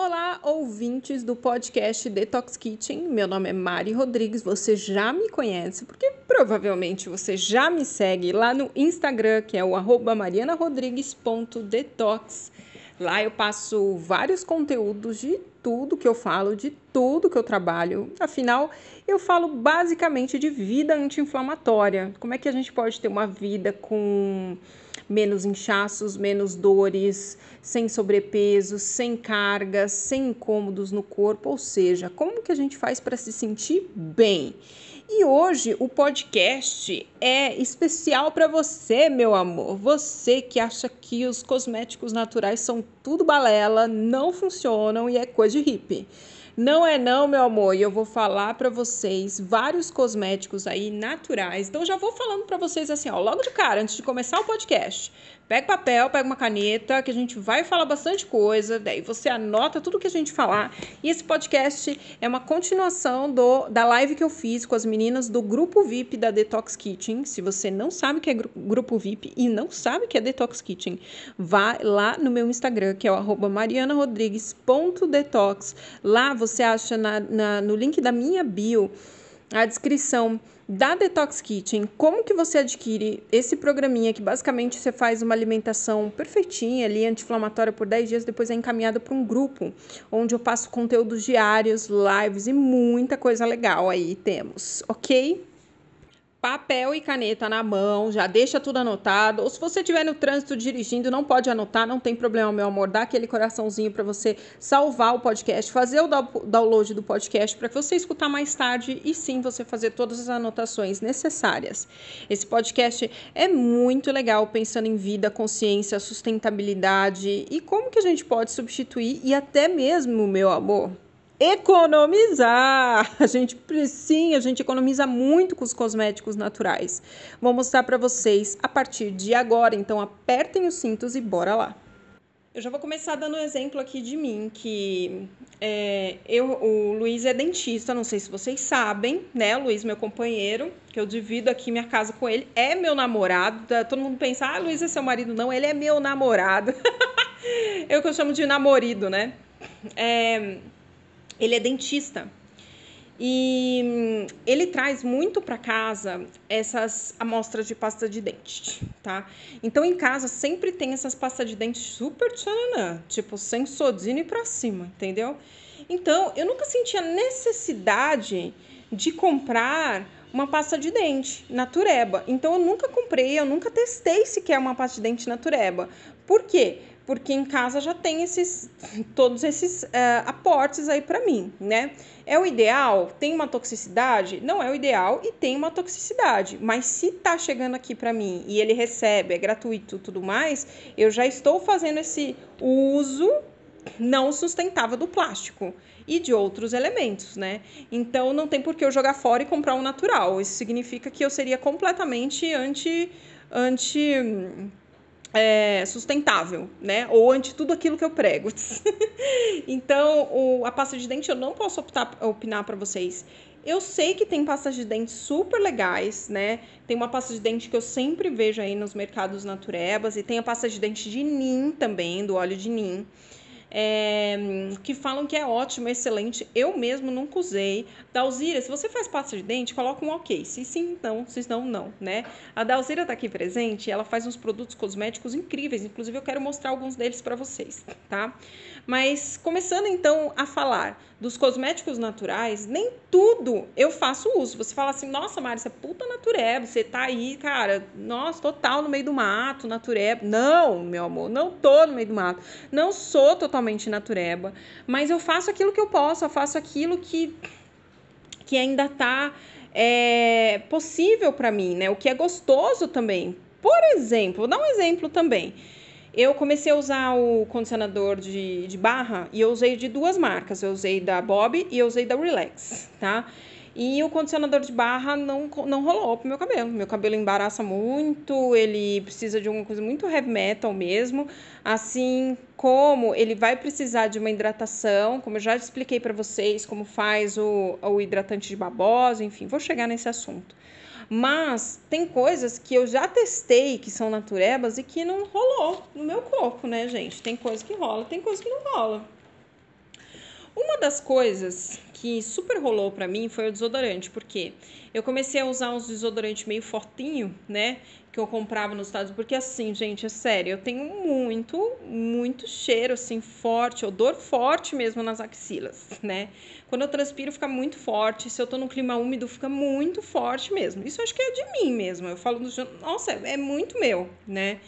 Olá, ouvintes do podcast Detox Kitchen. Meu nome é Mari Rodrigues. Você já me conhece, porque provavelmente você já me segue lá no Instagram, que é o marianarodrigues.detox. Lá eu passo vários conteúdos de tudo que eu falo, de tudo que eu trabalho. Afinal, eu falo basicamente de vida anti-inflamatória. Como é que a gente pode ter uma vida com menos inchaços, menos dores, sem sobrepeso, sem cargas, sem incômodos no corpo, ou seja, como que a gente faz para se sentir bem? E hoje o podcast é especial para você, meu amor. Você que acha que os cosméticos naturais são tudo balela, não funcionam e é coisa de hippie. Não é não, meu amor, e eu vou falar para vocês vários cosméticos aí naturais. Então já vou falando para vocês assim, ó, logo de cara, antes de começar o podcast. Pega papel, pega uma caneta, que a gente vai falar bastante coisa, daí você anota tudo que a gente falar. E esse podcast é uma continuação do, da live que eu fiz com as meninas do grupo VIP da Detox Kitchen. Se você não sabe o que é grupo VIP e não sabe o que é Detox Kitchen, vá lá no meu Instagram, que é o marianarodrigues.detox. Lá você acha na, na, no link da minha bio a descrição da Detox Kitchen, como que você adquire esse programinha que basicamente você faz uma alimentação perfeitinha ali, anti-inflamatória por 10 dias, depois é encaminhado para um grupo, onde eu passo conteúdos diários, lives e muita coisa legal aí temos, ok? Papel e caneta na mão, já deixa tudo anotado. Ou se você estiver no trânsito dirigindo, não pode anotar, não tem problema, meu amor. Dá aquele coraçãozinho para você salvar o podcast, fazer o download do podcast para que você escutar mais tarde e sim você fazer todas as anotações necessárias. Esse podcast é muito legal pensando em vida, consciência, sustentabilidade e como que a gente pode substituir e até mesmo, meu amor, economizar. A gente sim, a gente economiza muito com os cosméticos naturais. Vou mostrar para vocês a partir de agora, então apertem os cintos e bora lá. Eu já vou começar dando um exemplo aqui de mim, que é, eu, o Luiz é dentista, não sei se vocês sabem, né? O Luiz, meu companheiro, que eu divido aqui minha casa com ele, é meu namorado. Tá, todo mundo pensa, ah, Luiz é seu marido. Não, ele é meu namorado. eu que eu chamo de namorido, né? É, ele é dentista. E hum, ele traz muito para casa essas amostras de pasta de dente, tá? Então em casa sempre tem essas pastas de dente super tchananã, tipo sem sodina e para cima, entendeu? Então eu nunca senti a necessidade de comprar uma pasta de dente natureba. Então eu nunca comprei, eu nunca testei sequer uma pasta de dente natureba. Por quê? Porque em casa já tem esses todos esses uh, aportes aí para mim, né? É o ideal? Tem uma toxicidade? Não é o ideal e tem uma toxicidade, mas se tá chegando aqui para mim e ele recebe, é gratuito, tudo mais, eu já estou fazendo esse uso não sustentável do plástico e de outros elementos, né? Então não tem por que eu jogar fora e comprar um natural. Isso significa que eu seria completamente anti anti é, sustentável, né? Ou ante tudo aquilo que eu prego. então, o, a pasta de dente eu não posso optar, opinar para vocês. Eu sei que tem pastas de dente super legais, né? Tem uma pasta de dente que eu sempre vejo aí nos mercados naturebas e tem a pasta de dente de nim também, do óleo de nim é, que falam que é ótimo, excelente. Eu mesmo nunca usei. Dalzira, se você faz pasta de dente, coloca um ok. Se sim, não. Se não, não, né? A Dalzira tá aqui presente, ela faz uns produtos cosméticos incríveis. Inclusive, eu quero mostrar alguns deles para vocês, tá? Mas começando então a falar dos cosméticos naturais, nem tudo eu faço uso. Você fala assim, nossa, Mari, você é puta natureba, você tá aí, cara, nossa, total no meio do mato, natureba. Não, meu amor, não tô no meio do mato. Não sou totalmente natureba, mas eu faço aquilo que eu posso, eu faço aquilo que, que ainda tá é, possível para mim, né? O que é gostoso também. Por exemplo, vou dar um exemplo também. Eu comecei a usar o condicionador de, de barra e eu usei de duas marcas. Eu usei da Bob e eu usei da Relax, tá? E o condicionador de barra não, não rolou pro meu cabelo. Meu cabelo embaraça muito, ele precisa de alguma coisa muito heavy metal mesmo. Assim como ele vai precisar de uma hidratação, como eu já expliquei para vocês, como faz o, o hidratante de babosa, enfim, vou chegar nesse assunto. Mas tem coisas que eu já testei que são naturebas e que não rolou no meu corpo, né, gente? Tem coisa que rola, tem coisa que não rola. Uma das coisas que super rolou para mim foi o desodorante, porque eu comecei a usar uns desodorantes meio fortinho, né? Que eu comprava nos Estados Unidos, porque assim, gente, é sério, eu tenho muito, muito cheiro, assim, forte, odor forte mesmo nas axilas, né? Quando eu transpiro fica muito forte, se eu tô num clima úmido fica muito forte mesmo. Isso acho que é de mim mesmo, eu falo, nossa, é muito meu, né?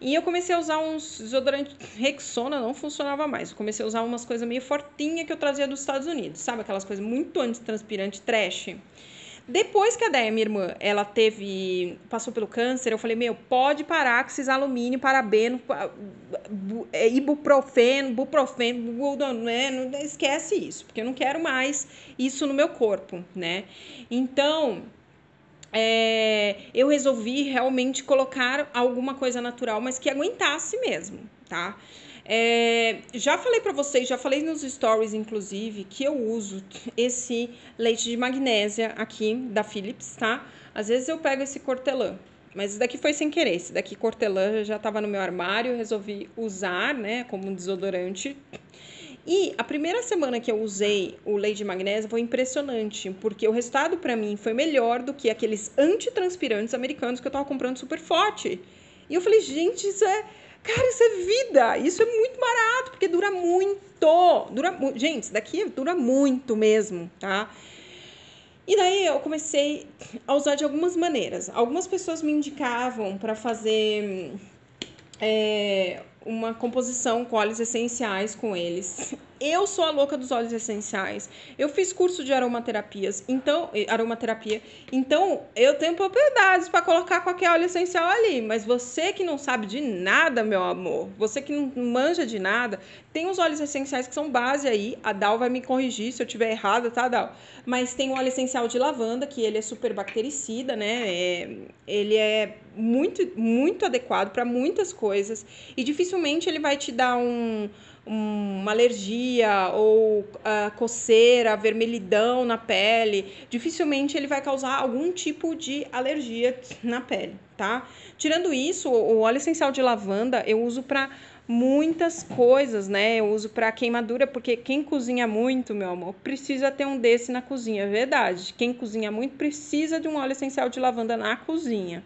E eu comecei a usar uns desodorantes Rexona, não funcionava mais. Eu comecei a usar umas coisas meio fortinha que eu trazia dos Estados Unidos, sabe? Aquelas coisas muito antitranspirante, trash. Depois que a Déia, minha irmã, ela teve, passou pelo câncer, eu falei, meu, pode parar com esses alumínio, parabeno, é, ibuprofeno, buprofeno, não esquece isso, porque eu não quero mais isso no meu corpo, né? Então, é, eu resolvi realmente colocar alguma coisa natural, mas que aguentasse mesmo, tá? É, já falei para vocês, já falei nos stories, inclusive, que eu uso esse leite de magnésia aqui da Philips, tá? Às vezes eu pego esse cortelã, mas esse daqui foi sem querer. Esse daqui cortelã já estava no meu armário, resolvi usar, né, como desodorante. E a primeira semana que eu usei o leite de magnésio foi impressionante, porque o resultado para mim foi melhor do que aqueles antitranspirantes americanos que eu tava comprando super forte. E eu falei, gente, isso é. Cara, isso é vida! Isso é muito barato, porque dura muito! Dura, gente, isso daqui dura muito mesmo, tá? E daí eu comecei a usar de algumas maneiras. Algumas pessoas me indicavam para fazer é, uma composição com óleos essenciais com eles. Eu sou a louca dos óleos essenciais. Eu fiz curso de aromaterapias, então aromaterapia. Então eu tenho propriedades para colocar qualquer óleo essencial ali. Mas você que não sabe de nada, meu amor, você que não manja de nada, tem os óleos essenciais que são base aí. A Dal vai me corrigir se eu tiver errada, tá, Dal? Mas tem o óleo essencial de lavanda que ele é super bactericida, né? É, ele é muito muito adequado para muitas coisas e dificilmente ele vai te dar um uma alergia ou uh, coceira, vermelhidão na pele, dificilmente ele vai causar algum tipo de alergia na pele, tá? Tirando isso, o óleo essencial de lavanda eu uso para muitas coisas, né? Eu uso para queimadura, porque quem cozinha muito, meu amor, precisa ter um desse na cozinha, é verdade. Quem cozinha muito precisa de um óleo essencial de lavanda na cozinha.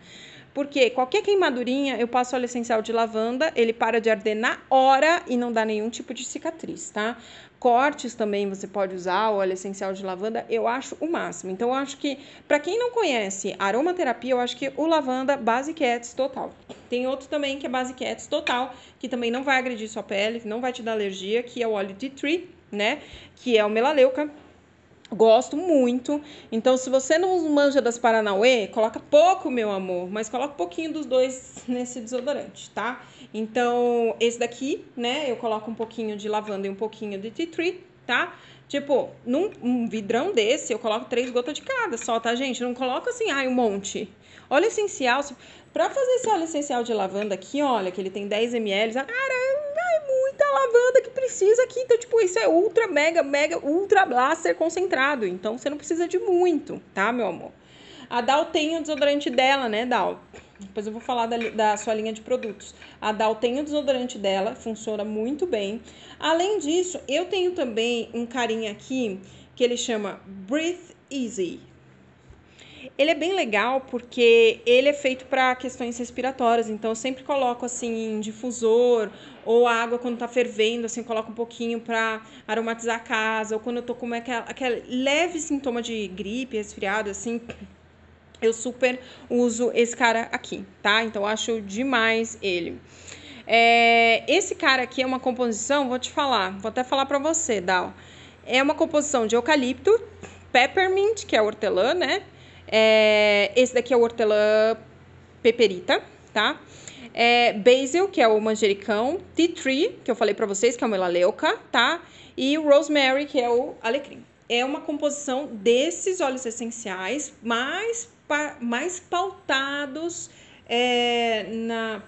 Porque qualquer queimadurinha, eu passo óleo essencial de lavanda, ele para de arder na hora e não dá nenhum tipo de cicatriz, tá? Cortes também você pode usar o óleo essencial de lavanda, eu acho o máximo. Então, eu acho que, para quem não conhece aromaterapia, eu acho que o lavanda Base Cats Total. Tem outro também que é Base Cats Total, que também não vai agredir sua pele, não vai te dar alergia, que é o óleo de tree, né? Que é o melaleuca, Gosto muito. Então, se você não manja das Paranauê, coloca pouco, meu amor, mas coloca um pouquinho dos dois nesse desodorante, tá? Então, esse daqui, né, eu coloco um pouquinho de lavanda e um pouquinho de tea tree, tá? Tipo, num um vidrão desse, eu coloco três gotas de cada só, tá, gente? Não coloca assim, ai, um monte. Óleo essencial, para fazer esse óleo essencial de lavanda aqui, olha, que ele tem 10 ml, cara, muita lavanda que precisa aqui. Então, tipo, isso é ultra, mega, mega, ultra blaster concentrado. Então, você não precisa de muito, tá, meu amor? A Dal tem o desodorante dela, né, Dal? Depois eu vou falar da, da, sua linha de produtos. A Dal tem o desodorante dela, funciona muito bem. Além disso, eu tenho também um carinha aqui que ele chama Breathe Easy. Ele é bem legal porque ele é feito para questões respiratórias, então eu sempre coloco assim em difusor ou a água quando tá fervendo, assim, coloco um pouquinho para aromatizar a casa, ou quando eu tô com aquela, aquele leve sintoma de gripe, resfriado, assim, eu super uso esse cara aqui, tá? Então acho demais ele. É, esse cara aqui é uma composição, vou te falar, vou até falar para você, Dal. É uma composição de eucalipto, peppermint, que é hortelã, né? É, esse daqui é o hortelã peperita, tá? É, basil, que é o manjericão, tea tree, que eu falei para vocês, que é o melaleuca, tá? E rosemary, que é o alecrim. É uma composição desses óleos essenciais mais, mais pautados é,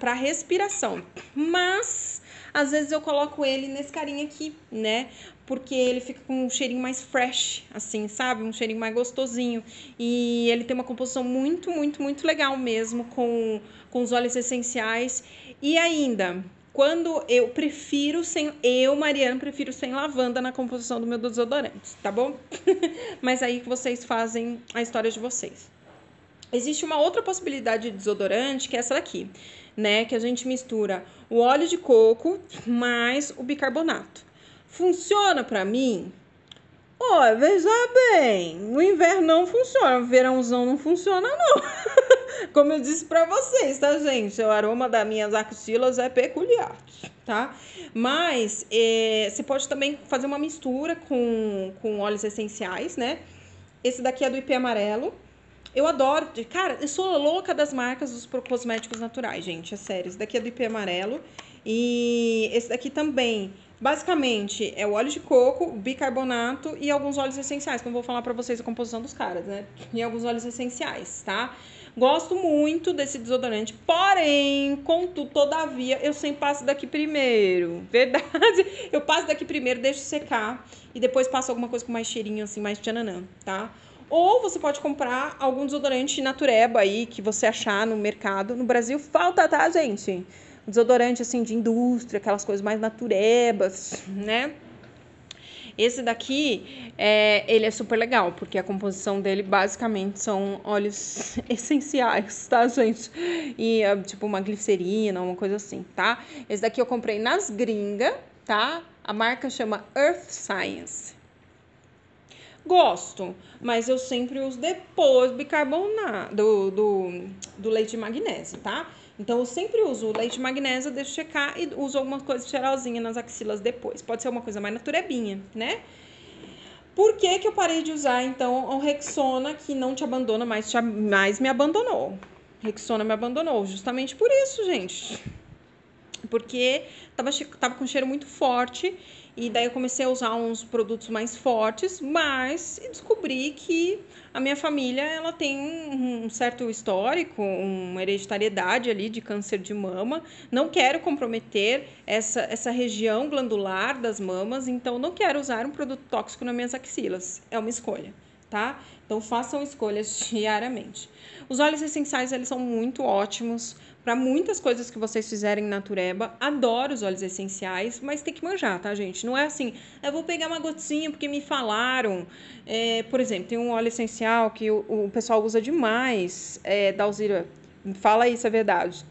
para respiração. Mas às vezes eu coloco ele nesse carinha aqui, né? Porque ele fica com um cheirinho mais fresh, assim, sabe? Um cheirinho mais gostosinho. E ele tem uma composição muito, muito, muito legal mesmo com, com os óleos essenciais. E ainda, quando eu prefiro sem eu, Mariana, prefiro sem lavanda na composição do meu desodorante, tá bom? Mas aí que vocês fazem a história de vocês. Existe uma outra possibilidade de desodorante, que é essa daqui, né? Que a gente mistura o óleo de coco mais o bicarbonato. Funciona para mim? Ó, oh, veja bem, no inverno não funciona, no verãozão não funciona não. Como eu disse para vocês, tá, gente? O aroma das minhas axilas é peculiar, tá? Mas é, você pode também fazer uma mistura com, com óleos essenciais, né? Esse daqui é do IP amarelo. Eu adoro, cara, eu sou louca das marcas dos cosméticos naturais, gente, é sério. Esse daqui é do IP amarelo e esse daqui também Basicamente, é o óleo de coco, bicarbonato e alguns óleos essenciais. Não vou falar para vocês a composição dos caras, né? E alguns óleos essenciais, tá? Gosto muito desse desodorante, porém, contudo, todavia, eu sempre passo daqui primeiro. Verdade? Eu passo daqui primeiro, deixo secar e depois passo alguma coisa com mais cheirinho, assim, mais tchananã, tá? Ou você pode comprar algum desodorante natureba aí que você achar no mercado. No Brasil falta, tá, gente? Desodorante assim de indústria, aquelas coisas mais naturebas, né? Esse daqui, é, ele é super legal, porque a composição dele basicamente são óleos essenciais, tá, gente? E é, tipo uma glicerina, uma coisa assim, tá? Esse daqui eu comprei nas gringas, tá? A marca chama Earth Science. Gosto, mas eu sempre uso depois bicarbonato, do, do, do leite de magnésio, tá? Então, eu sempre uso o leite magnésio, deixo checar e uso alguma coisa cheirosinha nas axilas depois. Pode ser uma coisa mais naturebinha, né? Por que, que eu parei de usar, então, o Rexona, que não te abandona, mas mais me abandonou? Rexona me abandonou, justamente por isso, gente. Porque tava, tava com cheiro muito forte e daí eu comecei a usar uns produtos mais fortes, mas descobri que a minha família ela tem um, certo histórico, uma hereditariedade ali de câncer de mama. Não quero comprometer essa, essa região glandular das mamas, então não quero usar um produto tóxico nas minhas axilas. É uma escolha, tá? Então façam escolhas diariamente. Os óleos essenciais eles são muito ótimos para muitas coisas que vocês fizerem na Tureba. Adoro os óleos essenciais, mas tem que manjar, tá, gente? Não é assim, eu vou pegar uma gotinha porque me falaram. É, por exemplo, tem um óleo essencial que o, o pessoal usa demais, é, da Alzira. Fala isso, é verdade.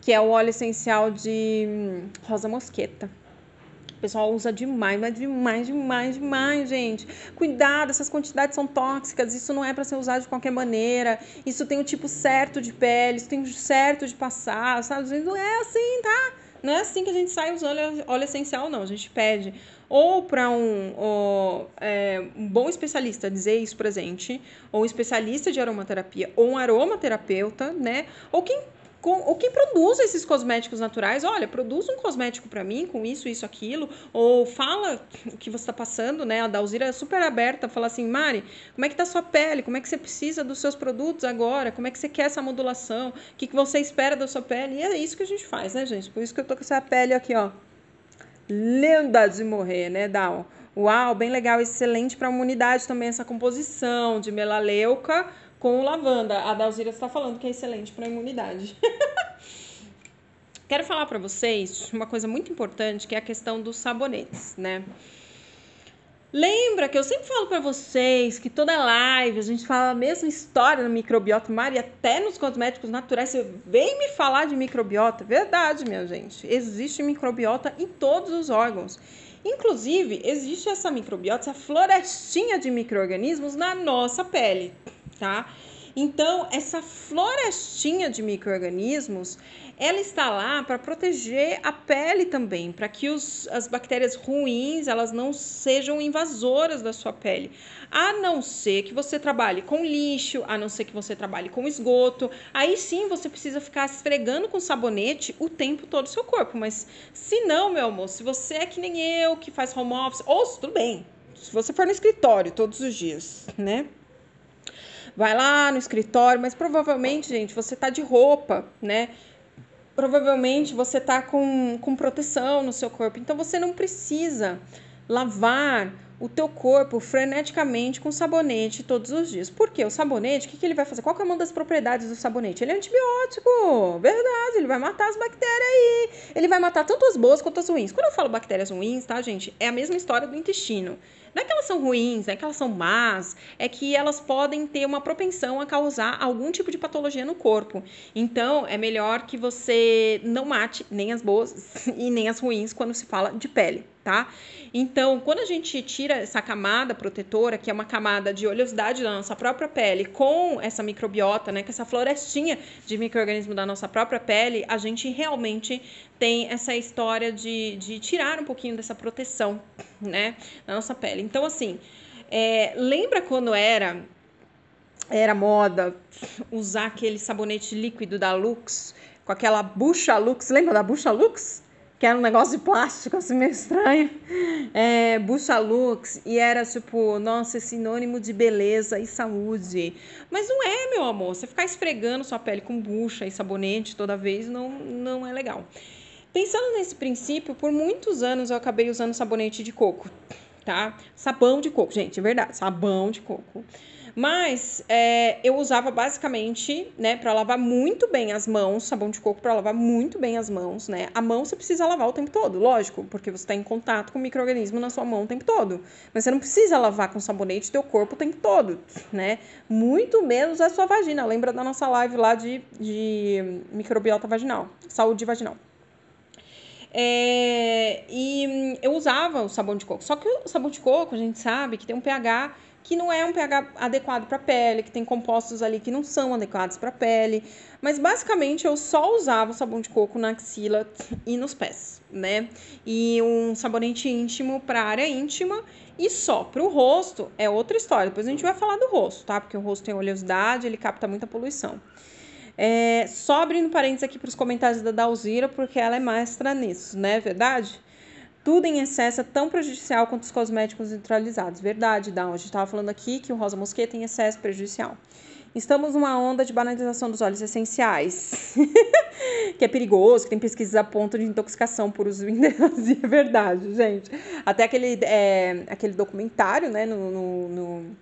Que é o óleo essencial de hum, rosa mosqueta pessoal usa demais, mas demais, demais, demais, gente. Cuidado, essas quantidades são tóxicas, isso não é para ser usado de qualquer maneira. Isso tem o tipo certo de pele, isso tem o certo de passar, sabe? Não é assim, tá? Não é assim que a gente sai usando óleo, óleo essencial, não. A gente pede ou para um, é, um bom especialista dizer isso presente, ou um especialista de aromaterapia, ou um aromaterapeuta, né? Ou quem com, ou quem produz esses cosméticos naturais, olha, produz um cosmético para mim com isso, isso, aquilo, ou fala o que você está passando, né? A Dalzira é super aberta, fala assim, Mari, como é que tá sua pele? Como é que você precisa dos seus produtos agora? Como é que você quer essa modulação? O que, que você espera da sua pele? E é isso que a gente faz, né, gente? Por isso que eu tô com essa pele aqui, ó, linda de morrer, né, Dal? Uau, bem legal, excelente para a imunidade também essa composição de melaleuca com lavanda. A Dalzira está falando que é excelente para a imunidade. Quero falar para vocês uma coisa muito importante, que é a questão dos sabonetes, né? Lembra que eu sempre falo para vocês que toda live a gente fala a mesma história no microbiota, Mari, até nos cosméticos naturais. Você vem me falar de microbiota. Verdade, minha gente. Existe microbiota em todos os órgãos. Inclusive, existe essa microbiota, essa florestinha de micro-organismos na nossa pele tá? Então, essa florestinha de micro-organismos, ela está lá para proteger a pele também, para que os, as bactérias ruins elas não sejam invasoras da sua pele. A não ser que você trabalhe com lixo, a não ser que você trabalhe com esgoto, aí sim você precisa ficar esfregando com sabonete o tempo todo o seu corpo. Mas se não, meu amor, se você é que nem eu, que faz home office, ou tudo bem, se você for no escritório todos os dias, né? Vai lá no escritório, mas provavelmente, gente, você tá de roupa, né? Provavelmente você tá com, com proteção no seu corpo, então você não precisa lavar o teu corpo freneticamente com sabonete todos os dias. Por quê? O sabonete, o que, que ele vai fazer? Qual é uma das propriedades do sabonete? Ele é antibiótico, verdade, ele vai matar as bactérias aí. Ele vai matar tanto as boas quanto as ruins. Quando eu falo bactérias ruins, tá, gente? É a mesma história do intestino. Não é que elas são ruins, não é que elas são más, é que elas podem ter uma propensão a causar algum tipo de patologia no corpo. Então, é melhor que você não mate nem as boas e nem as ruins quando se fala de pele tá? Então, quando a gente tira essa camada protetora, que é uma camada de oleosidade da nossa própria pele, com essa microbiota, né, com essa florestinha de microorganismo da nossa própria pele, a gente realmente tem essa história de, de tirar um pouquinho dessa proteção, né, da nossa pele. Então, assim, é, lembra quando era era moda usar aquele sabonete líquido da Lux, com aquela bucha Lux, lembra da bucha Lux? Que era um negócio de plástico, assim, meio estranho. É, Bucha Lux, e era tipo, nossa, sinônimo de beleza e saúde. Mas não é, meu amor. Você ficar esfregando sua pele com bucha e sabonete toda vez não, não é legal. Pensando nesse princípio, por muitos anos eu acabei usando sabonete de coco, tá? Sabão de coco, gente, é verdade, sabão de coco. Mas é, eu usava basicamente, né, para lavar muito bem as mãos, sabão de coco para lavar muito bem as mãos, né? A mão você precisa lavar o tempo todo, lógico, porque você está em contato com o microorganismo na sua mão o tempo todo. Mas você não precisa lavar com sabonete teu corpo o tempo todo, né? Muito menos a sua vagina. Lembra da nossa live lá de, de microbiota vaginal, saúde vaginal. É, e eu usava o sabão de coco. Só que o sabão de coco, a gente sabe que tem um pH que não é um pH adequado para a pele, que tem compostos ali que não são adequados para a pele. Mas basicamente eu só usava o sabão de coco na axila e nos pés, né? E um sabonete íntimo para área íntima e só para o rosto é outra história. Depois a gente vai falar do rosto, tá? Porque o rosto tem oleosidade, ele capta muita poluição. É, só abrindo parênteses aqui para os comentários da Dalzira, porque ela é mestra nisso, né? Verdade? Tudo em excesso é tão prejudicial quanto os cosméticos neutralizados. Verdade, Dá. A gente estava falando aqui que o rosa mosqueta em excesso é prejudicial. Estamos numa onda de banalização dos óleos essenciais, que é perigoso, que tem pesquisas a ponto de intoxicação por uso em É verdade, gente. Até aquele, é, aquele documentário, né, no, no, no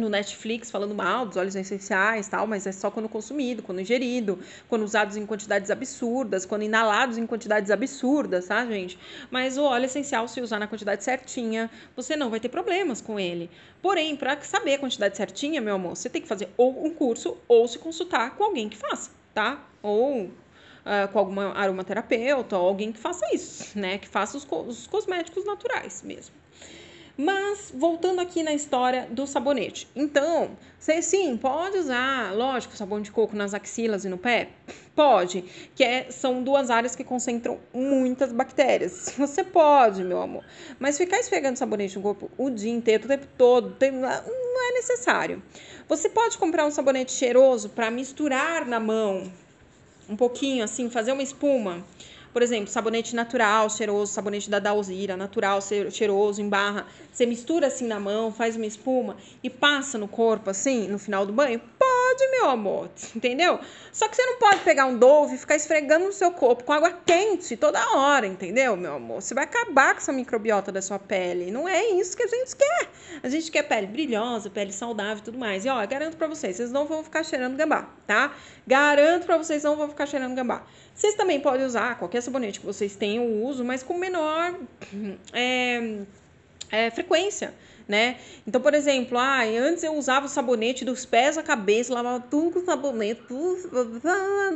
no Netflix falando mal dos óleos essenciais tal, mas é só quando consumido, quando ingerido, quando usados em quantidades absurdas, quando inalados em quantidades absurdas, tá, gente? Mas o óleo essencial, se usar na quantidade certinha, você não vai ter problemas com ele. Porém, para saber a quantidade certinha, meu amor, você tem que fazer ou um curso ou se consultar com alguém que faça, tá? Ou Uh, com alguma aromaterapeuta ou alguém que faça isso, né? Que faça os, co os cosméticos naturais mesmo. Mas, voltando aqui na história do sabonete. Então, você sim, pode usar, lógico, sabão de coco nas axilas e no pé? Pode, que é, são duas áreas que concentram muitas bactérias. Você pode, meu amor. Mas ficar esfregando sabonete no corpo o dia inteiro, o tempo todo, não é necessário. Você pode comprar um sabonete cheiroso para misturar na mão, um pouquinho assim, fazer uma espuma. Por exemplo, sabonete natural, cheiroso, sabonete da Dalzira, natural, cheiroso, em barra. Você mistura assim na mão, faz uma espuma e passa no corpo assim, no final do banho? Pode, meu amor, entendeu? Só que você não pode pegar um Dove e ficar esfregando no seu corpo com água quente toda hora, entendeu, meu amor? Você vai acabar com essa microbiota da sua pele. Não é isso que a gente quer. A gente quer pele brilhosa, pele saudável e tudo mais. E ó, garanto pra vocês, vocês não vão ficar cheirando gambá, tá? Garanto pra vocês não vão ficar cheirando gambá. Vocês também podem usar qualquer sabonete que vocês tenham uso, mas com menor é, é, frequência. Né? Então, por exemplo, ah, antes eu usava o sabonete dos pés à cabeça, lavava tudo com sabonete, tudo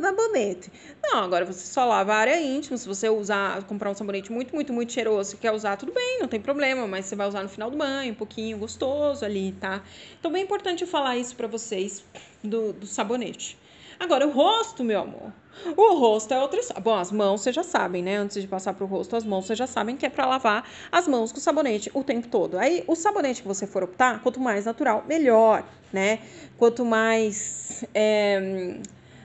sabonete. Não, agora você só lava a área íntima. Se você usar, comprar um sabonete muito, muito, muito cheiroso, e quer usar, tudo bem, não tem problema, mas você vai usar no final do banho, um pouquinho gostoso ali, tá? Então, bem importante falar isso para vocês do, do sabonete. Agora, o rosto, meu amor. O rosto é outra história. Bom, as mãos vocês já sabem, né? Antes de passar pro rosto, as mãos vocês já sabem que é para lavar as mãos com sabonete o tempo todo. Aí, o sabonete que você for optar, quanto mais natural, melhor, né? Quanto mais. É,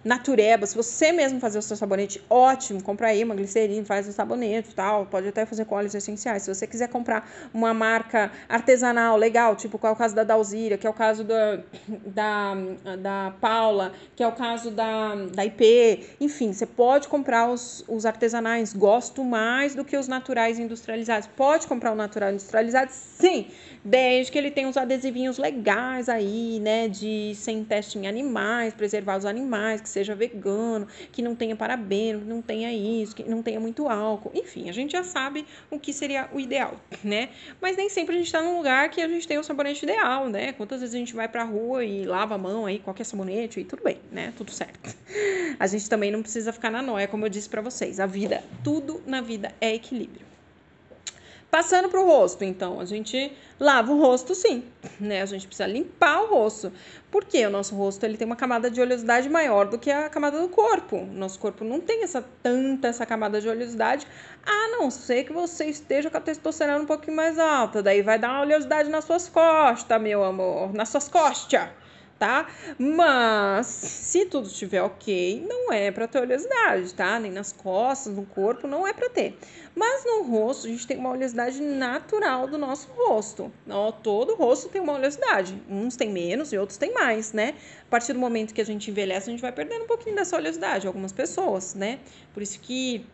natureba, se você mesmo fazer o seu sabonete, ótimo, compra aí uma glicerina, faz o sabonete tal, pode até fazer com óleos essenciais. Se você quiser comprar uma marca artesanal legal, tipo qual é o caso da Dalzira, que é o caso da, da, da Paula, que é o caso da, da IP, enfim, você pode comprar os, os artesanais, gosto mais do que os naturais industrializados. Pode comprar o natural industrializado, sim, desde que ele tenha uns adesivinhos legais aí, né, de sem teste em animais, preservar os animais, que seja vegano, que não tenha parabeno, que não tenha isso, que não tenha muito álcool. Enfim, a gente já sabe o que seria o ideal, né? Mas nem sempre a gente está num lugar que a gente tem o sabonete ideal, né? Quantas vezes a gente vai pra rua e lava a mão aí, qualquer sabonete e tudo bem, né? Tudo certo. A gente também não precisa ficar na noia, como eu disse para vocês. A vida, tudo na vida é equilíbrio. Passando para o rosto, então, a gente lava o rosto sim, né? A gente precisa limpar o rosto. Porque o nosso rosto ele tem uma camada de oleosidade maior do que a camada do corpo. Nosso corpo não tem essa tanta essa camada de oleosidade, a não ser que você esteja com a testosterona um pouquinho mais alta. Daí vai dar uma oleosidade nas suas costas, meu amor, nas suas costas tá? Mas se tudo estiver ok, não é para ter oleosidade, tá? Nem nas costas, no corpo, não é para ter. Mas no rosto, a gente tem uma oleosidade natural do nosso rosto. Ó, todo rosto tem uma oleosidade. Uns tem menos e outros tem mais, né? A partir do momento que a gente envelhece, a gente vai perdendo um pouquinho dessa oleosidade, algumas pessoas, né? Por isso que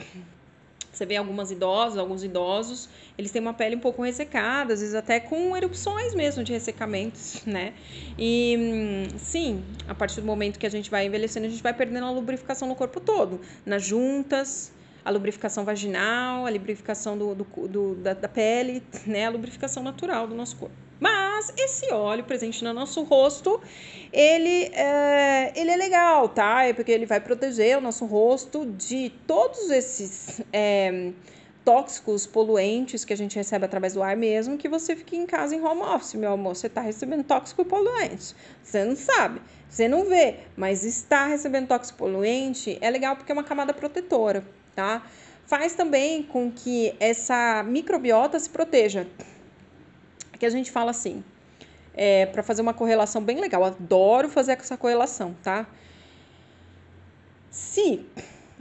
você vê algumas idosas, alguns idosos, eles têm uma pele um pouco ressecada, às vezes até com erupções mesmo de ressecamentos, né? E sim, a partir do momento que a gente vai envelhecendo, a gente vai perdendo a lubrificação no corpo todo, nas juntas, a lubrificação vaginal, a lubrificação do, do, do da, da, pele, né? A lubrificação natural do nosso corpo. Mas esse óleo presente no nosso rosto, ele é, ele é legal, tá? É porque ele vai proteger o nosso rosto de todos esses é, tóxicos, poluentes que a gente recebe através do ar mesmo, que você fique em casa em home office, meu amor. Você está recebendo tóxico e poluente. Você não sabe, você não vê, mas está recebendo tóxico poluente é legal porque é uma camada protetora, tá? Faz também com que essa microbiota se proteja que a gente fala assim, é, para fazer uma correlação bem legal. Adoro fazer essa correlação, tá? Se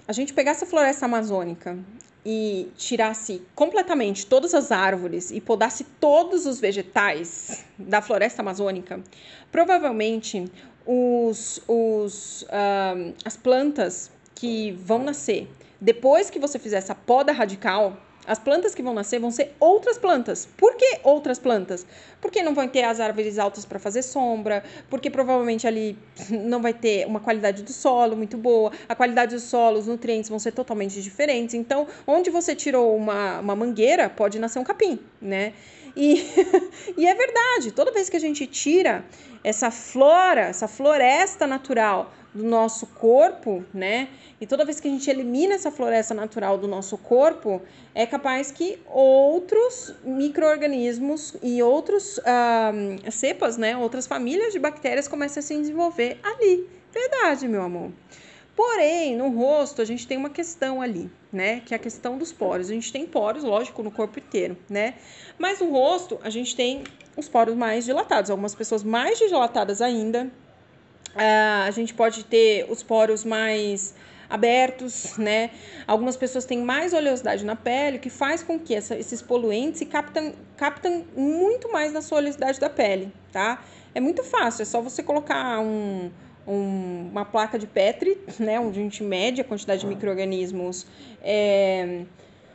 a gente pegasse a floresta amazônica e tirasse completamente todas as árvores e podasse todos os vegetais da floresta amazônica, provavelmente os, os, uh, as plantas que vão nascer depois que você fizer essa poda radical, as plantas que vão nascer vão ser outras plantas. Por que outras plantas? Porque não vão ter as árvores altas para fazer sombra, porque provavelmente ali não vai ter uma qualidade do solo muito boa, a qualidade do solo, os nutrientes vão ser totalmente diferentes. Então, onde você tirou uma, uma mangueira, pode nascer um capim, né? E, e é verdade, toda vez que a gente tira essa flora, essa floresta natural do nosso corpo, né? E toda vez que a gente elimina essa floresta natural do nosso corpo, é capaz que outros micro-organismos e outros cepas, né? Outras famílias de bactérias comecem a se desenvolver ali. Verdade, meu amor. Porém, no rosto a gente tem uma questão ali, né? Que é a questão dos poros. A gente tem poros, lógico, no corpo inteiro, né? Mas no rosto a gente tem os poros mais dilatados. Algumas pessoas mais dilatadas ainda, a gente pode ter os poros mais abertos, né? Algumas pessoas têm mais oleosidade na pele, o que faz com que essa, esses poluentes se captam, captam muito mais na sua oleosidade da pele, tá? É muito fácil, é só você colocar um, um, uma placa de Petri, né? Onde a gente mede a quantidade de micro-organismos. É,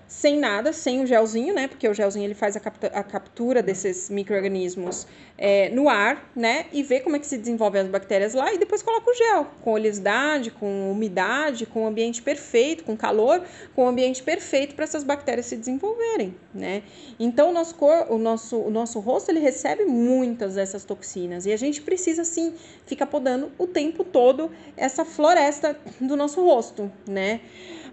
sem nada, sem o gelzinho, né? Porque o gelzinho ele faz a, a captura desses micro-organismos é, no ar, né? E vê como é que se desenvolvem as bactérias lá e depois coloca o gel, com oleosidade, com umidade, com ambiente perfeito, com calor, com ambiente perfeito para essas bactérias se desenvolverem, né? Então o nosso, cor, o nosso, o nosso rosto ele recebe muitas dessas toxinas e a gente precisa sim ficar podando o tempo todo essa floresta do nosso rosto, né?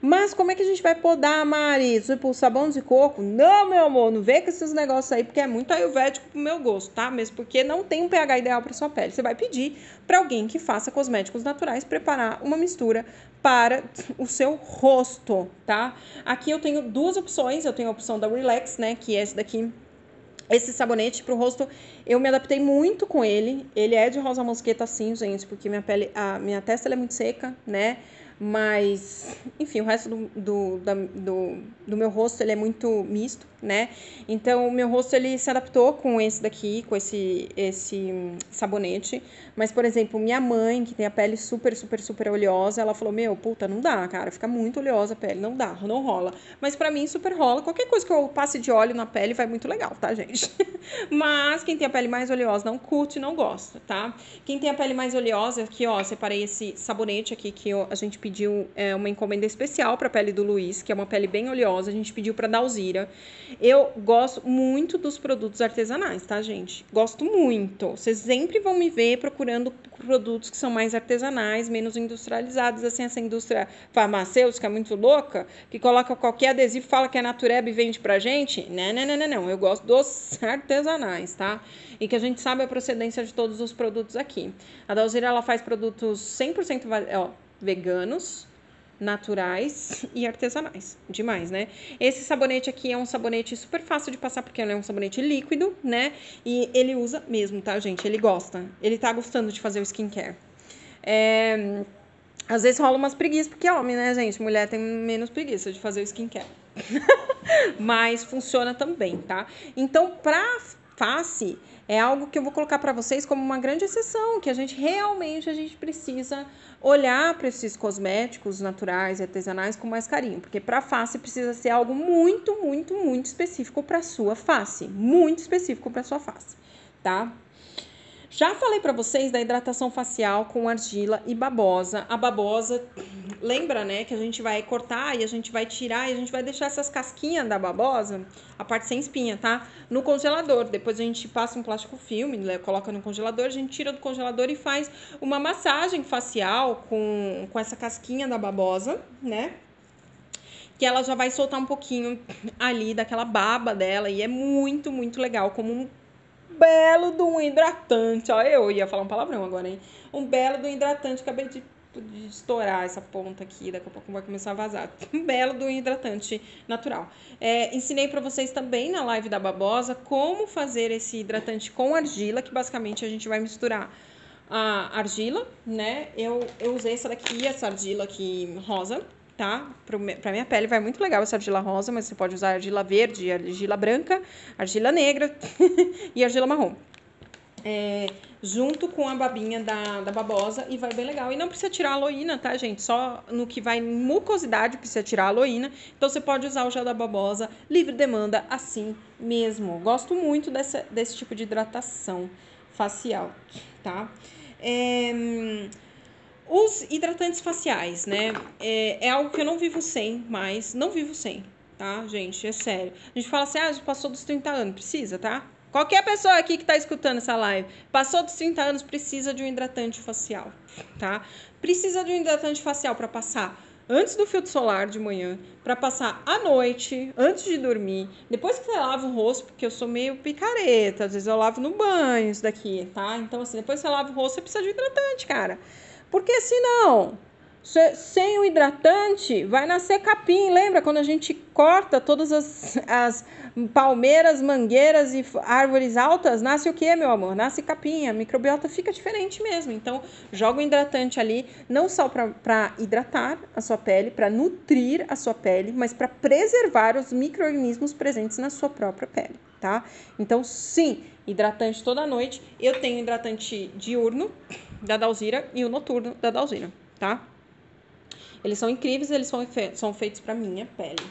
Mas como é que a gente vai podar, Mari? Tipo, sabão de coco? Não, meu amor, não vê com esses negócios aí, porque é muito ayurvédico pro meu gosto, tá? Mesmo porque não tem um pH ideal para sua pele. Você vai pedir para alguém que faça cosméticos naturais preparar uma mistura para o seu rosto, tá? Aqui eu tenho duas opções. Eu tenho a opção da Relax, né? Que é esse daqui esse sabonete para o rosto, eu me adaptei muito com ele. Ele é de rosa mosqueta, sim, gente, porque minha pele, a minha testa é muito seca, né? Mas, enfim, o resto do, do, da, do, do, meu rosto ele é muito misto, né? Então, o meu rosto ele se adaptou com esse daqui, com esse, esse sabonete. Mas, por exemplo, minha mãe, que tem a pele super, super, super oleosa, ela falou: Meu, puta, não dá, cara, fica muito oleosa a pele, não dá, não rola. Mas para mim, super rola. Qualquer coisa que eu passe de óleo na pele vai muito legal, tá, gente? Mas quem tem a pele mais oleosa não curte, não gosta, tá? Quem tem a pele mais oleosa, aqui, ó, separei esse sabonete aqui que a gente pediu é, uma encomenda especial para a pele do Luiz, que é uma pele bem oleosa. A gente pediu para Dalzira. Eu gosto muito dos produtos artesanais, tá, gente? Gosto muito. Vocês sempre vão me ver procurando produtos que são mais artesanais, menos industrializados, assim, essa indústria farmacêutica muito louca, que coloca qualquer adesivo, fala que é natureba e vende pra gente. Não, não, não, não, não. Eu gosto dos artesanais, tá? E que a gente sabe a procedência de todos os produtos aqui. A Dalzira, ela faz produtos 100% ó, veganos, naturais e artesanais. Demais, né? Esse sabonete aqui é um sabonete super fácil de passar, porque ele é um sabonete líquido, né? E ele usa mesmo, tá, gente? Ele gosta. Ele tá gostando de fazer o skincare. É... Às vezes rola umas preguiças, porque homem, né, gente? Mulher tem menos preguiça de fazer o skincare. Mas funciona também, tá? Então, pra face, é algo que eu vou colocar para vocês como uma grande exceção, que a gente realmente a gente precisa olhar para esses cosméticos naturais e artesanais com mais carinho, porque para face precisa ser algo muito, muito, muito específico para sua face, muito específico para sua face, tá? Já falei para vocês da hidratação facial com argila e babosa. A babosa, lembra, né, que a gente vai cortar e a gente vai tirar e a gente vai deixar essas casquinhas da babosa, a parte sem espinha, tá? No congelador. Depois a gente passa um plástico filme, né, coloca no congelador, a gente tira do congelador e faz uma massagem facial com, com essa casquinha da babosa, né? que ela já vai soltar um pouquinho ali daquela baba dela e é muito, muito legal como um belo de um hidratante. Ó, eu ia falar um palavrão agora, hein? Um belo um hidratante. Acabei de, de estourar essa ponta aqui, daqui a pouco vai começar a vazar. Um belo um hidratante natural. É, ensinei para vocês também na live da Babosa como fazer esse hidratante com argila, que basicamente a gente vai misturar a argila, né? Eu, eu usei essa daqui, essa argila aqui rosa, tá? Para minha pele vai muito legal essa argila rosa, mas você pode usar argila verde, argila branca, argila negra e argila marrom. É, junto com a babinha da, da babosa e vai bem legal. E não precisa tirar a aloína, tá, gente? Só no que vai mucosidade precisa tirar a aloína. Então você pode usar o gel da babosa livre demanda assim mesmo. Gosto muito dessa, desse tipo de hidratação facial, tá? É, os hidratantes faciais, né? É, é, algo que eu não vivo sem, mas não vivo sem, tá, gente? É sério. A gente fala assim, ah, passou dos 30 anos, precisa, tá? Qualquer pessoa aqui que tá escutando essa live, passou dos 30 anos, precisa de um hidratante facial, tá? Precisa de um hidratante facial para passar antes do filtro solar de manhã, para passar à noite, antes de dormir, depois que você lava o rosto, porque eu sou meio picareta, às vezes eu lavo no banho isso daqui, tá? Então, assim, depois que você lava o rosto, você precisa de um hidratante, cara. Porque senão, sem o hidratante, vai nascer capim. Lembra quando a gente corta todas as, as palmeiras, mangueiras e árvores altas? Nasce o que, meu amor? Nasce capim. A microbiota fica diferente mesmo. Então, joga o hidratante ali, não só para hidratar a sua pele, para nutrir a sua pele, mas para preservar os micro-organismos presentes na sua própria pele, tá? Então, sim, hidratante toda noite. Eu tenho hidratante diurno da Dalzira e o noturno da Dalzira, tá? Eles são incríveis, eles são, são feitos para minha pele.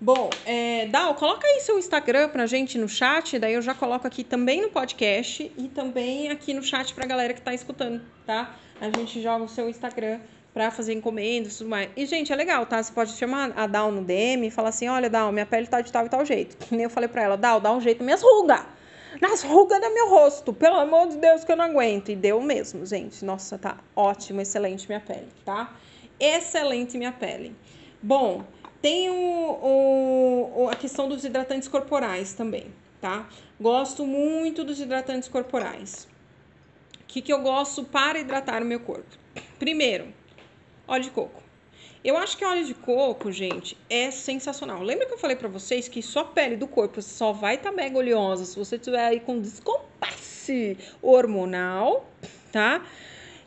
Bom, é, Dal, coloca aí seu Instagram pra gente no chat, daí eu já coloco aqui também no podcast e também aqui no chat pra galera que tá escutando, tá? A gente joga o seu Instagram para fazer encomendas e tudo mais. E, gente, é legal, tá? Você pode chamar a Dal no DM e falar assim: olha, Dal, minha pele tá de tal e tal jeito. Que nem eu falei pra ela, Dal, dá um jeito minhas rugas nas rugas do meu rosto. Pelo amor de Deus que eu não aguento. E deu mesmo, gente. Nossa, tá ótimo, excelente minha pele, tá? Excelente minha pele. Bom, tem o, o, a questão dos hidratantes corporais também, tá? Gosto muito dos hidratantes corporais. O que, que eu gosto para hidratar o meu corpo? Primeiro, óleo de coco. Eu acho que óleo de coco, gente, é sensacional. Lembra que eu falei para vocês que sua pele do corpo só vai estar tá mega oleosa se você tiver aí com descompasse hormonal, tá?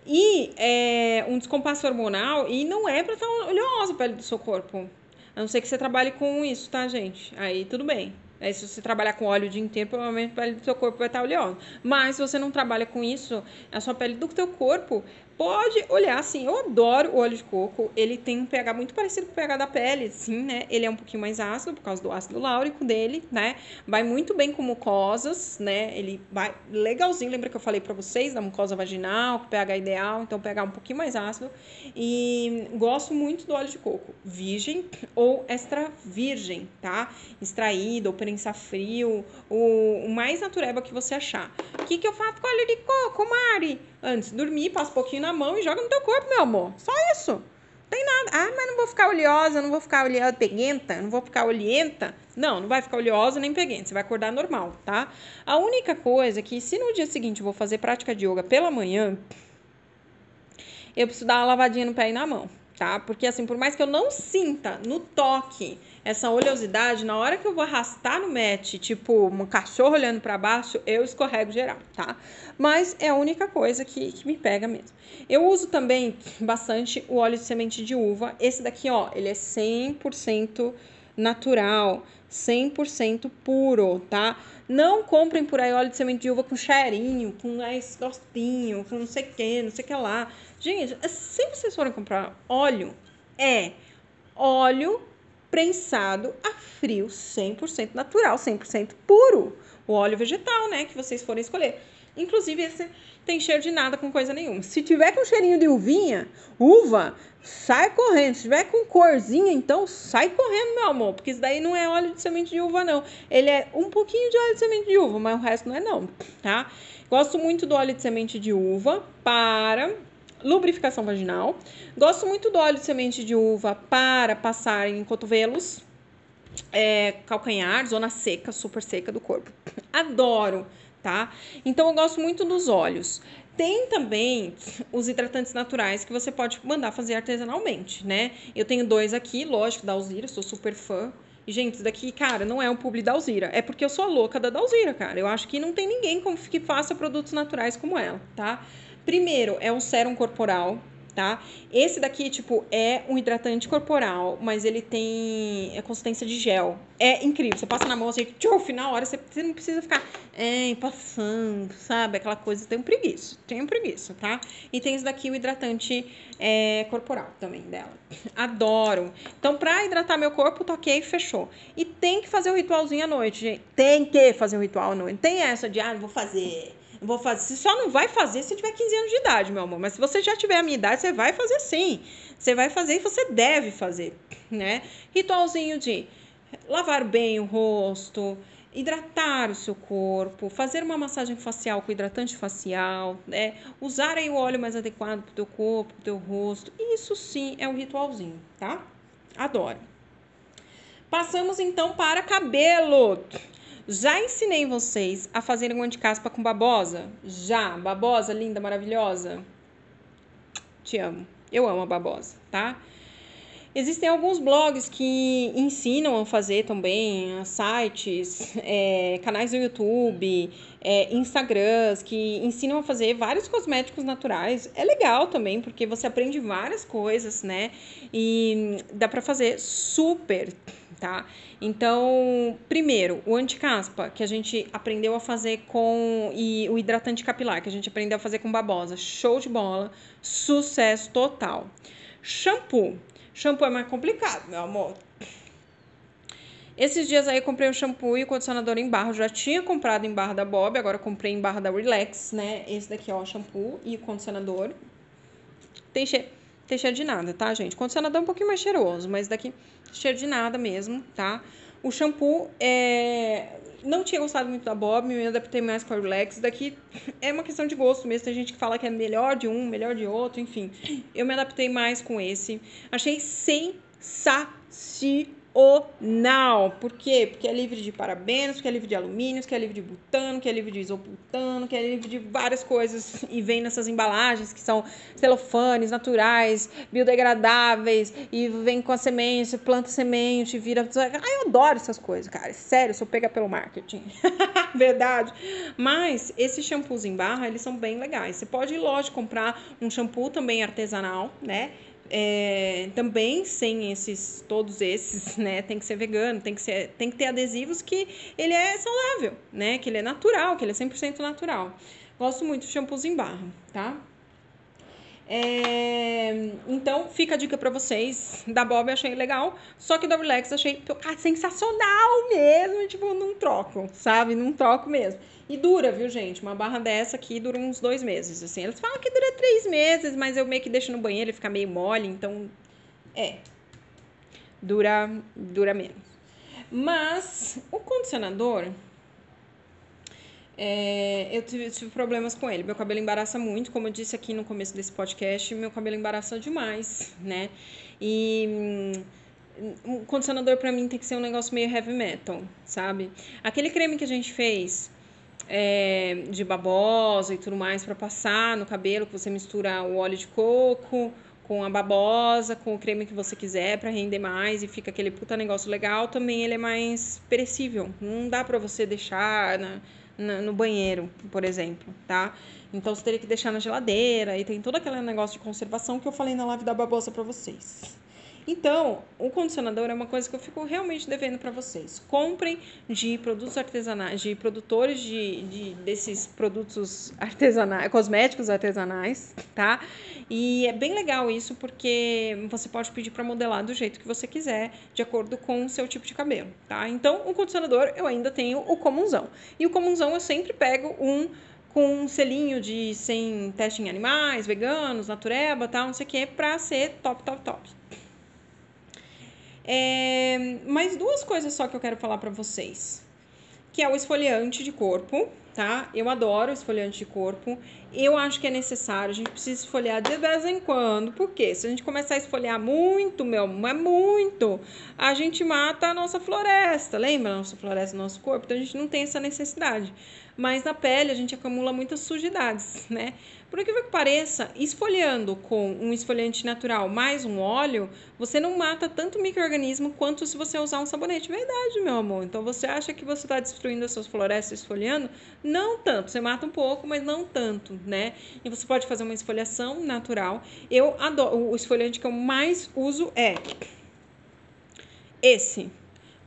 E é, um descompasso hormonal e não é para estar tá oleosa a pele do seu corpo. A não ser que você trabalhe com isso, tá, gente? Aí tudo bem. Aí, se você trabalhar com óleo o dia inteiro, provavelmente a pele do seu corpo vai estar oleosa. Mas se você não trabalha com isso, a sua pele do seu corpo pode olhar assim. Eu adoro o óleo de coco. Ele tem um pH muito parecido com o pH da pele, sim, né? Ele é um pouquinho mais ácido por causa do ácido láurico dele, né? Vai muito bem com mucosas, né? Ele vai legalzinho. Lembra que eu falei para vocês da mucosa vaginal, pH ideal, então pH um pouquinho mais ácido. E gosto muito do óleo de coco, virgem ou extra virgem, tá? Extraído ou prensa frio, o, o mais natureba que você achar. O que, que eu faço com óleo de coco, Mari? Antes dormir, passa um pouquinho na mão e joga no teu corpo, meu amor. Só isso. Tem nada. Ah, mas não vou ficar oleosa, não vou ficar oleosa, peguenta, não vou ficar olhenta. Não, não vai ficar oleosa nem peguenta, você vai acordar normal, tá? A única coisa é que se no dia seguinte eu vou fazer prática de yoga pela manhã, eu preciso dar uma lavadinha no pé e na mão, tá? Porque assim, por mais que eu não sinta no toque essa oleosidade, na hora que eu vou arrastar no mat, tipo um cachorro olhando para baixo, eu escorrego geral, tá? Mas é a única coisa que, que me pega mesmo. Eu uso também bastante o óleo de semente de uva. Esse daqui, ó, ele é 100% natural, 100% puro, tá? Não comprem por aí óleo de semente de uva com cheirinho, com mais gostinho, com não sei o que, não sei o que lá. Gente, se vocês forem comprar óleo, é óleo prensado a frio, 100% natural, 100% puro. O óleo vegetal, né, que vocês forem escolher. Inclusive, esse tem cheiro de nada com coisa nenhuma. Se tiver com cheirinho de uvinha, uva, sai correndo. Se tiver com corzinha, então sai correndo, meu amor. Porque isso daí não é óleo de semente de uva, não. Ele é um pouquinho de óleo de semente de uva, mas o resto não é, não, tá? Gosto muito do óleo de semente de uva para lubrificação vaginal. Gosto muito do óleo de semente de uva para passar em cotovelos, é, calcanhar, zona seca, super seca do corpo. Adoro, tá? Então eu gosto muito dos óleos. Tem também os hidratantes naturais que você pode mandar fazer artesanalmente, né? Eu tenho dois aqui, lógico, da Alzira, sou super fã. E, gente, isso daqui, cara, não é um publi da Alzira. É porque eu sou a louca da Dalzira, cara. Eu acho que não tem ninguém que faça produtos naturais como ela, tá? Primeiro, é um sérum corporal, tá? Esse daqui, tipo, é um hidratante corporal, mas ele tem a consistência de gel. É incrível. Você passa na mão assim, tchuf, na hora você, você não precisa ficar é, passando, sabe? Aquela coisa. Tem um preguiço. Tem um preguiço, tá? E tem esse daqui, o hidratante é, corporal também dela. Adoro. Então, pra hidratar meu corpo, toquei e fechou. E tem que fazer o ritualzinho à noite, gente. Tem que fazer o ritual à noite. Tem essa de, ah, vou fazer vou fazer. Você só não vai fazer se tiver 15 anos de idade, meu amor. Mas se você já tiver a minha idade, você vai fazer sim. Você vai fazer e você deve fazer, né? Ritualzinho de lavar bem o rosto, hidratar o seu corpo, fazer uma massagem facial com hidratante facial, né? usar aí o óleo mais adequado para o teu corpo, para o teu rosto. Isso sim é um ritualzinho, tá? Adoro. Passamos então para cabelo. Já ensinei vocês a fazerem um anticaspa com babosa? Já. Babosa, linda, maravilhosa. Te amo. Eu amo a babosa, tá? Existem alguns blogs que ensinam a fazer também, sites, é, canais do YouTube, é, Instagrams, que ensinam a fazer vários cosméticos naturais. É legal também, porque você aprende várias coisas, né? E dá para fazer super tá? Então, primeiro, o anticaspa, que a gente aprendeu a fazer com. E o hidratante capilar, que a gente aprendeu a fazer com babosa. Show de bola, sucesso total. Shampoo. Shampoo é mais complicado, meu amor. Esses dias aí eu comprei o shampoo e o condicionador em barra. Eu já tinha comprado em barra da Bob, agora comprei em barra da Relax, né? Esse daqui, ó, o shampoo e o condicionador. Tem cheiro tem cheiro de nada, tá, gente? O condicionador é um pouquinho mais cheiroso, mas daqui cheiro de nada mesmo, tá? O shampoo é... não tinha gostado muito da Bob, me adaptei mais com a Relax. Daqui é uma questão de gosto mesmo. Tem gente que fala que é melhor de um, melhor de outro, enfim. Eu me adaptei mais com esse. Achei sensacional Sensacional! Por quê? Porque é livre de parabenos, porque é livre de alumínios, que é livre de butano, que é livre de isoputano, que é livre de várias coisas e vem nessas embalagens que são celofanes naturais, biodegradáveis e vem com a semente, planta semente, vira. Ai, eu adoro essas coisas, cara. Sério, sou pega pelo marketing. Verdade. Mas esses shampoos em barra, eles são bem legais. Você pode lógico, comprar um shampoo também artesanal, né? É, também sem esses, todos esses, né? Tem que ser vegano, tem que, ser, tem que ter adesivos que ele é saudável, né? Que ele é natural, que ele é 100% natural. Gosto muito de shampoos em barra, tá? É, então, fica a dica para vocês. Da Bob eu achei legal, só que da Relax achei ah, sensacional mesmo. Tipo, não troco, sabe? Não troco mesmo. E dura, viu, gente? Uma barra dessa aqui dura uns dois meses, assim. Eles falam que dura três meses, mas eu meio que deixo no banheiro e fica meio mole, então... É. Dura, dura menos. Mas o condicionador... É, eu tive, tive, problemas com ele. Meu cabelo embaraça muito, como eu disse aqui no começo desse podcast, meu cabelo embaraça demais, né? E hum, o condicionador para mim tem que ser um negócio meio heavy metal, sabe? Aquele creme que a gente fez é, de babosa e tudo mais para passar no cabelo, que você mistura o óleo de coco com a babosa, com o creme que você quiser para render mais e fica aquele puta negócio legal, também ele é mais perecível. Não dá para você deixar na, no banheiro, por exemplo, tá? Então você teria que deixar na geladeira e tem todo aquele negócio de conservação que eu falei na live da babosa para vocês. Então, o condicionador é uma coisa que eu fico realmente devendo para vocês. Comprem de produtos artesanais, de produtores de, de desses produtos artesanais, cosméticos artesanais, tá? E é bem legal isso porque você pode pedir para modelar do jeito que você quiser, de acordo com o seu tipo de cabelo, tá? Então, o condicionador eu ainda tenho o comunzão. E o comunzão eu sempre pego um com um selinho de sem teste em animais, veganos, natureba, tal, não sei o que, pra ser top, top, top. É, mais duas coisas só que eu quero falar para vocês. Que é o esfoliante de corpo, tá? Eu adoro esfoliante de corpo. Eu acho que é necessário, a gente precisa esfoliar de vez em quando. Porque se a gente começar a esfoliar muito, meu, é muito, a gente mata a nossa floresta. Lembra a nossa floresta, nosso corpo? Então a gente não tem essa necessidade mas na pele a gente acumula muitas sujidades, né? Por incrível que pareça, esfoliando com um esfoliante natural mais um óleo, você não mata tanto microorganismo quanto se você usar um sabonete. Verdade, meu amor. Então você acha que você está destruindo as suas florestas esfoliando? Não tanto. Você mata um pouco, mas não tanto, né? E você pode fazer uma esfoliação natural. Eu adoro. O esfoliante que eu mais uso é esse.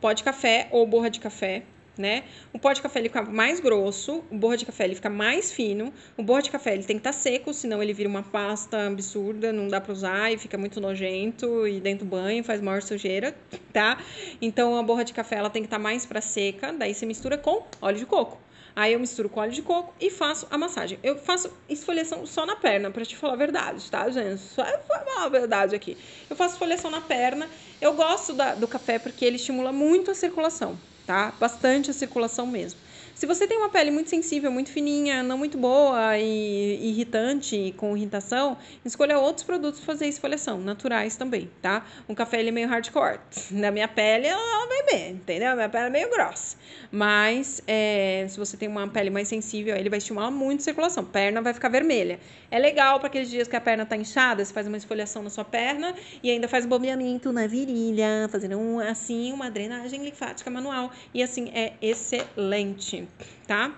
Pó de café ou borra de café né? O pó de café ele fica mais grosso, o borra de café ele fica mais fino. O borra de café ele tem que estar tá seco, senão ele vira uma pasta absurda, não dá para usar e fica muito nojento e dentro do banho faz maior sujeira, tá? Então a borra de café ela tem que estar tá mais para seca, daí você mistura com óleo de coco. Aí eu misturo com óleo de coco e faço a massagem. Eu faço esfoliação só na perna, para te falar a verdade, tá, gente? Só falar a verdade aqui. Eu faço esfoliação na perna. Eu gosto da, do café porque ele estimula muito a circulação tá? Bastante a circulação mesmo. Se você tem uma pele muito sensível, muito fininha, não muito boa e irritante, com irritação, escolha outros produtos para fazer esfoliação, naturais também, tá? Um café ele é meio hardcore. Na minha pele ela vai bem, entendeu? Minha pele é meio grossa. Mas é, se você tem uma pele mais sensível, ele vai estimular muito a circulação. Perna vai ficar vermelha. É legal para aqueles dias que a perna tá inchada, você faz uma esfoliação na sua perna e ainda faz um bombeamento na virilha, fazendo um, assim uma drenagem linfática manual. E assim é excelente tá?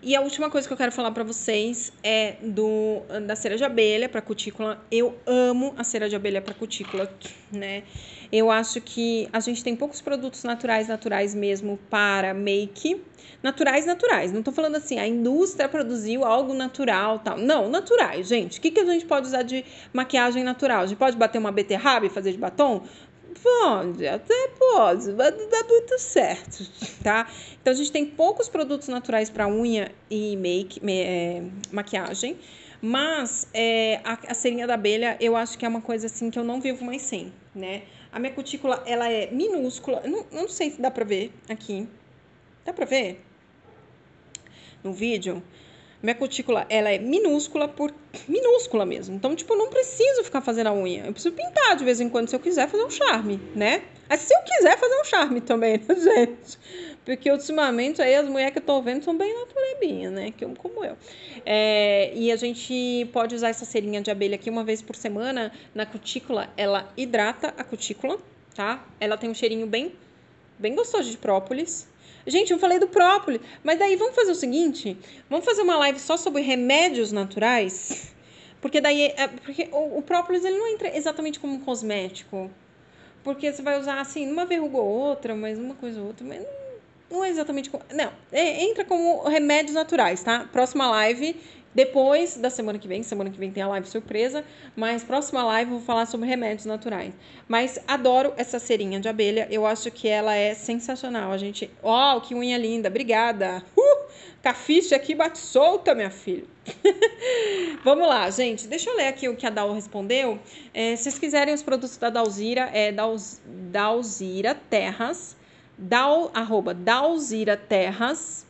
E a última coisa que eu quero falar para vocês é do da cera de abelha para cutícula. Eu amo a cera de abelha para cutícula, né? Eu acho que a gente tem poucos produtos naturais, naturais mesmo para make. Naturais, naturais. Não tô falando assim, a indústria produziu algo natural, tal. Não, naturais, gente. O que, que a gente pode usar de maquiagem natural? A gente pode bater uma beterraba e fazer de batom? Pode, até pode, não dá muito certo, tá? Então a gente tem poucos produtos naturais para unha e make, é, maquiagem, mas é, a, a serinha da abelha eu acho que é uma coisa assim que eu não vivo mais sem, né? A minha cutícula ela é minúscula, não, não sei se dá pra ver aqui, dá pra ver no vídeo? Minha cutícula, ela é minúscula por minúscula mesmo. Então, tipo, eu não preciso ficar fazendo a unha. Eu preciso pintar de vez em quando se eu quiser fazer um charme, né? Mas se eu quiser fazer um charme também, né, gente? Porque ultimamente aí as mulheres que eu tô vendo são bem naturebinhas, né? Que, como eu. É, e a gente pode usar essa cerinha de abelha aqui uma vez por semana na cutícula. Ela hidrata a cutícula, tá? Ela tem um cheirinho bem, bem gostoso de própolis. Gente, eu falei do própolis, mas daí vamos fazer o seguinte: vamos fazer uma live só sobre remédios naturais? Porque daí é, porque o, o própolis ele não entra exatamente como um cosmético. Porque você vai usar assim, uma verruga ou outra, mas uma coisa ou outra, mas não é exatamente. Não, é, entra como remédios naturais, tá? Próxima live depois da semana que vem, semana que vem tem a live surpresa, mas próxima live eu vou falar sobre remédios naturais. Mas adoro essa cerinha de abelha, eu acho que ela é sensacional. A gente, ó, oh, que unha linda, obrigada. Uh, cafiche aqui bate solta, minha filha. Vamos lá, gente. Deixa eu ler aqui o que a Dal respondeu. É, se vocês quiserem os produtos da Dalzira, é Dalzira Terras, Dal, arroba Dalzira Terras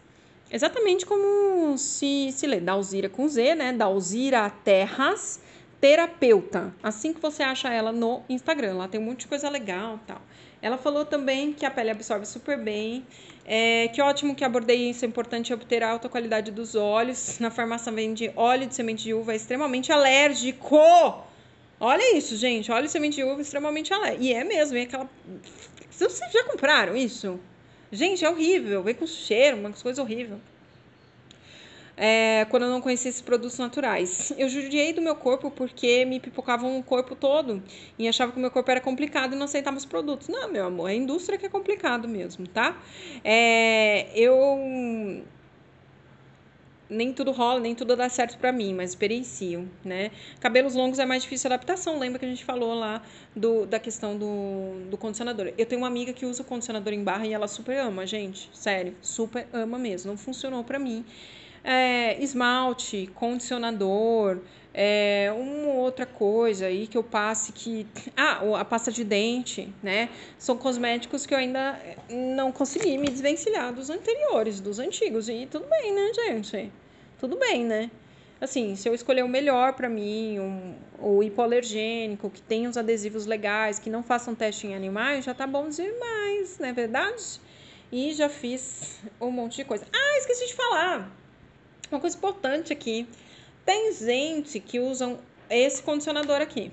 Exatamente como se, se lê, Dalzira com Z, né? Dalzira Terras Terapeuta. Assim que você acha ela no Instagram. Lá tem um monte de coisa legal tal. Ela falou também que a pele absorve super bem. É, que ótimo que abordei isso. É importante obter a alta qualidade dos óleos. Na farmácia vende óleo de semente de uva extremamente alérgico. Olha isso, gente. Óleo de semente de uva extremamente alérgico. E é mesmo, é aquela. Vocês já compraram isso? Gente, é horrível, vem com cheiro, uma coisa horrível. É, quando eu não conhecia esses produtos naturais. Eu judiei do meu corpo porque me pipocavam o corpo todo e achava que o meu corpo era complicado e não aceitava os produtos. Não, meu amor, é a indústria que é complicado mesmo, tá? É, eu nem tudo rola, nem tudo dá certo para mim, mas experiencio, né? Cabelos longos é mais difícil a adaptação, lembra que a gente falou lá do, da questão do, do condicionador. Eu tenho uma amiga que usa o condicionador em barra e ela super ama, gente, sério, super ama mesmo, não funcionou para mim. É, esmalte, condicionador, é, uma outra coisa aí que eu passe que. Ah, a pasta de dente, né? São cosméticos que eu ainda não consegui me desvencilhar dos anteriores, dos antigos. E tudo bem, né, gente? Tudo bem, né? Assim, se eu escolher o melhor para mim, um, o hipoalergênico, que tem os adesivos legais, que não façam teste em animais, já tá bom demais, não é verdade? E já fiz um monte de coisa. Ah, esqueci de falar. Uma coisa importante aqui. Tem gente que usam esse condicionador aqui.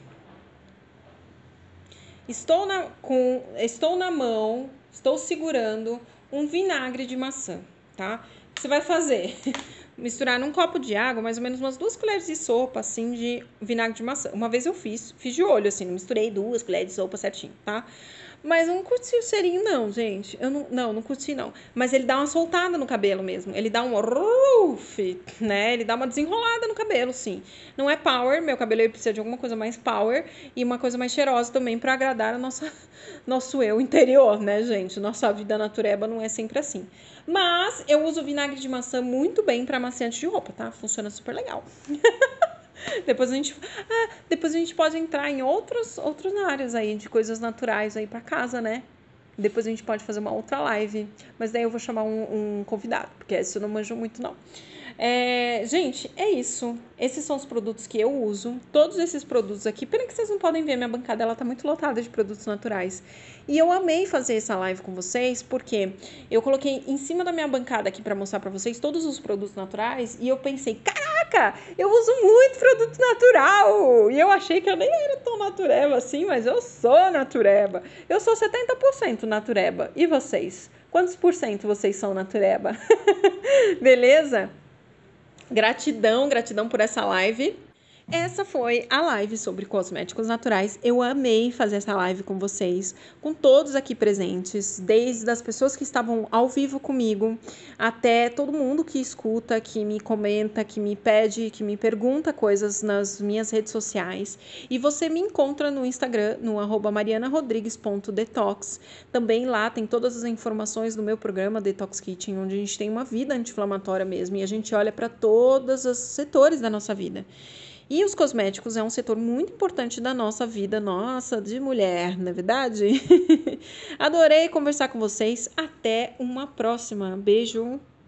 Estou na, com, estou na mão, estou segurando um vinagre de maçã, tá? Você vai fazer? Misturar num copo de água, mais ou menos umas duas colheres de sopa, assim, de vinagre de maçã. Uma vez eu fiz, fiz de olho, assim, misturei duas colheres de sopa certinho, tá? Mas eu não curti o cheirinho, não, gente. Eu não, não, não curti, não. Mas ele dá uma soltada no cabelo mesmo. Ele dá um ruf, né? Ele dá uma desenrolada no cabelo, sim. Não é power, meu cabelo precisa de alguma coisa mais power e uma coisa mais cheirosa também para agradar nossa, nosso eu interior, né, gente? Nossa vida natureba não é sempre assim. Mas eu uso vinagre de maçã muito bem para amaciante de roupa, tá? Funciona super legal. depois a gente, ah, depois a gente pode entrar em outros, outras áreas aí de coisas naturais aí para casa, né? Depois a gente pode fazer uma outra live, mas daí eu vou chamar um, um convidado, porque esse eu não manjo muito não. É, gente, é isso. Esses são os produtos que eu uso. Todos esses produtos aqui. Pena que vocês não podem ver, minha bancada ela tá muito lotada de produtos naturais. E eu amei fazer essa live com vocês, porque eu coloquei em cima da minha bancada aqui para mostrar para vocês todos os produtos naturais. E eu pensei, caraca, eu uso muito produto natural. E eu achei que eu nem era tão natureba assim, mas eu sou natureba. Eu sou 70% natureba. E vocês? Quantos por cento vocês são natureba? Beleza? Gratidão, gratidão por essa live. Essa foi a live sobre cosméticos naturais. Eu amei fazer essa live com vocês, com todos aqui presentes, desde as pessoas que estavam ao vivo comigo, até todo mundo que escuta, que me comenta, que me pede, que me pergunta coisas nas minhas redes sociais. E você me encontra no Instagram, no marianarodrigues.detox. Também lá tem todas as informações do meu programa Detox Kitchen, onde a gente tem uma vida anti-inflamatória mesmo e a gente olha para todos os setores da nossa vida. E os cosméticos é um setor muito importante da nossa vida, nossa, de mulher, não é verdade? Adorei conversar com vocês. Até uma próxima. Beijo.